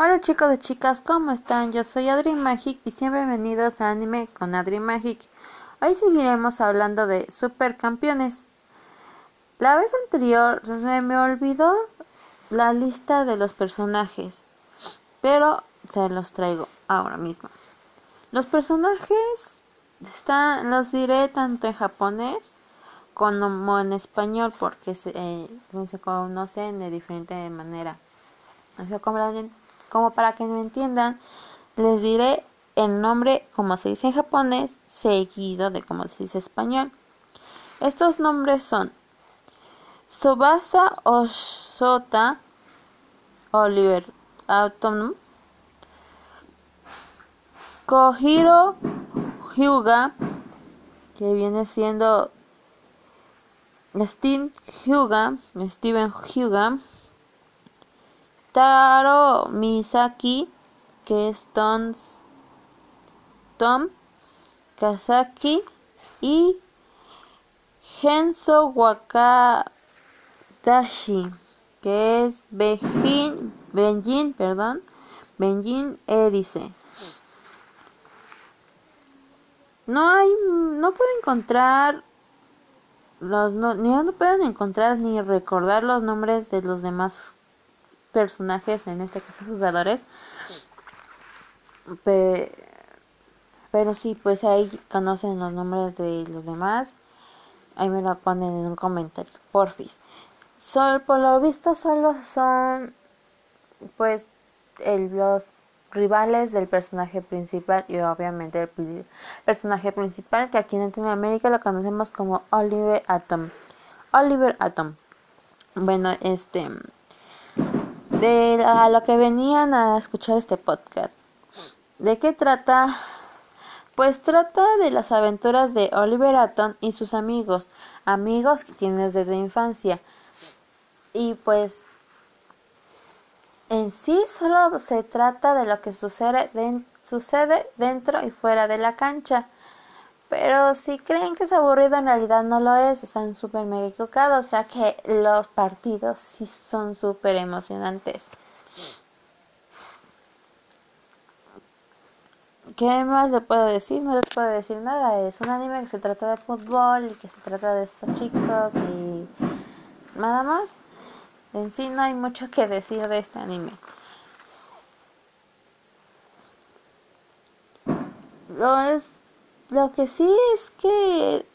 Hola chicos y chicas, ¿cómo están? Yo soy Adri Magic y bienvenidos a Anime con Adri Magic. Hoy seguiremos hablando de supercampeones. La vez anterior se me olvidó la lista de los personajes, pero se los traigo ahora mismo. Los personajes están, los diré tanto en japonés como en español porque se, eh, se conocen de diferente manera. O sea, como para que me entiendan, les diré el nombre como se dice en japonés, seguido de como se dice en español. Estos nombres son Subasa Osota Oliver Autumn Kohiro Hyuga que viene siendo Steve Hyuga, Steven Hyuga Taro Misaki, que es Tom, Tom Kazaki y Genso Wakadashi, que es Benjin, Benjin, perdón, Benjin Erice. No hay, no puedo encontrar los, no, no pueden encontrar ni recordar los nombres de los demás personajes, en este caso jugadores. Pero, sí, pues ahí conocen los nombres de los demás. Ahí me lo ponen en un comentario, porfis. Sol, por lo visto solo son pues el, los rivales del personaje principal y obviamente el personaje principal que aquí en Latinoamérica lo conocemos como Oliver Atom. Oliver Atom. Bueno, este de a lo que venían a escuchar este podcast. ¿De qué trata? Pues trata de las aventuras de Oliver Atom y sus amigos, amigos que tienes desde infancia. Y pues en sí solo se trata de lo que sucede, sucede dentro y fuera de la cancha. Pero si creen que es aburrido, en realidad no lo es. Están súper mega equivocados, ya que los partidos sí son súper emocionantes. ¿Qué más le puedo decir? No les puedo decir nada. Es un anime que se trata de fútbol y que se trata de estos chicos y nada más. En sí no hay mucho que decir de este anime. Lo es lo que sí es que,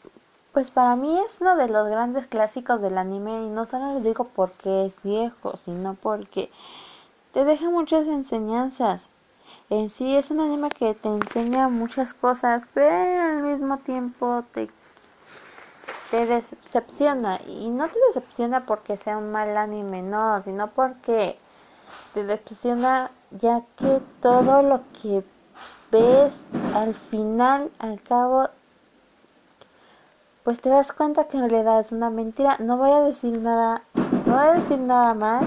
pues para mí es uno de los grandes clásicos del anime y no solo lo digo porque es viejo, sino porque te deja muchas enseñanzas. En sí es un anime que te enseña muchas cosas, pero al mismo tiempo te, te decepciona. Y no te decepciona porque sea un mal anime, no, sino porque te decepciona ya que todo lo que ves al final, al cabo, pues te das cuenta que en realidad es una mentira. No voy a decir nada, no voy a decir nada más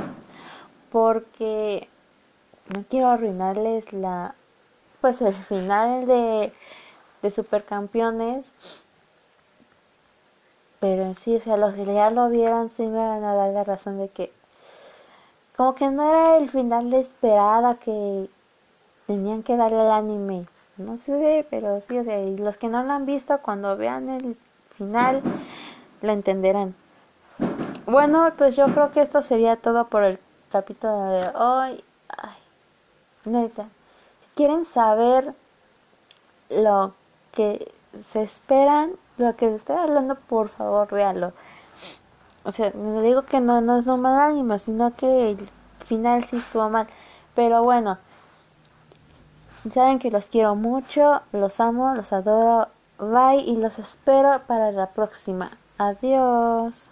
porque no quiero arruinarles la, pues el final de, de Supercampeones. Pero en sí, o sea, los que ya lo vieron sí me van a dar la razón de que como que no era el final de esperada que tenían que darle al anime. No sé, pero sí, o sea, y los que no lo han visto, cuando vean el final, lo entenderán. Bueno, pues yo creo que esto sería todo por el capítulo de hoy. Ay, neta. Si quieren saber lo que se esperan, lo que estoy hablando, por favor, véanlo. O sea, no digo que no, no es un mal ánimo, sino que el final sí estuvo mal. Pero bueno, Saben que los quiero mucho, los amo, los adoro. Bye y los espero para la próxima. Adiós.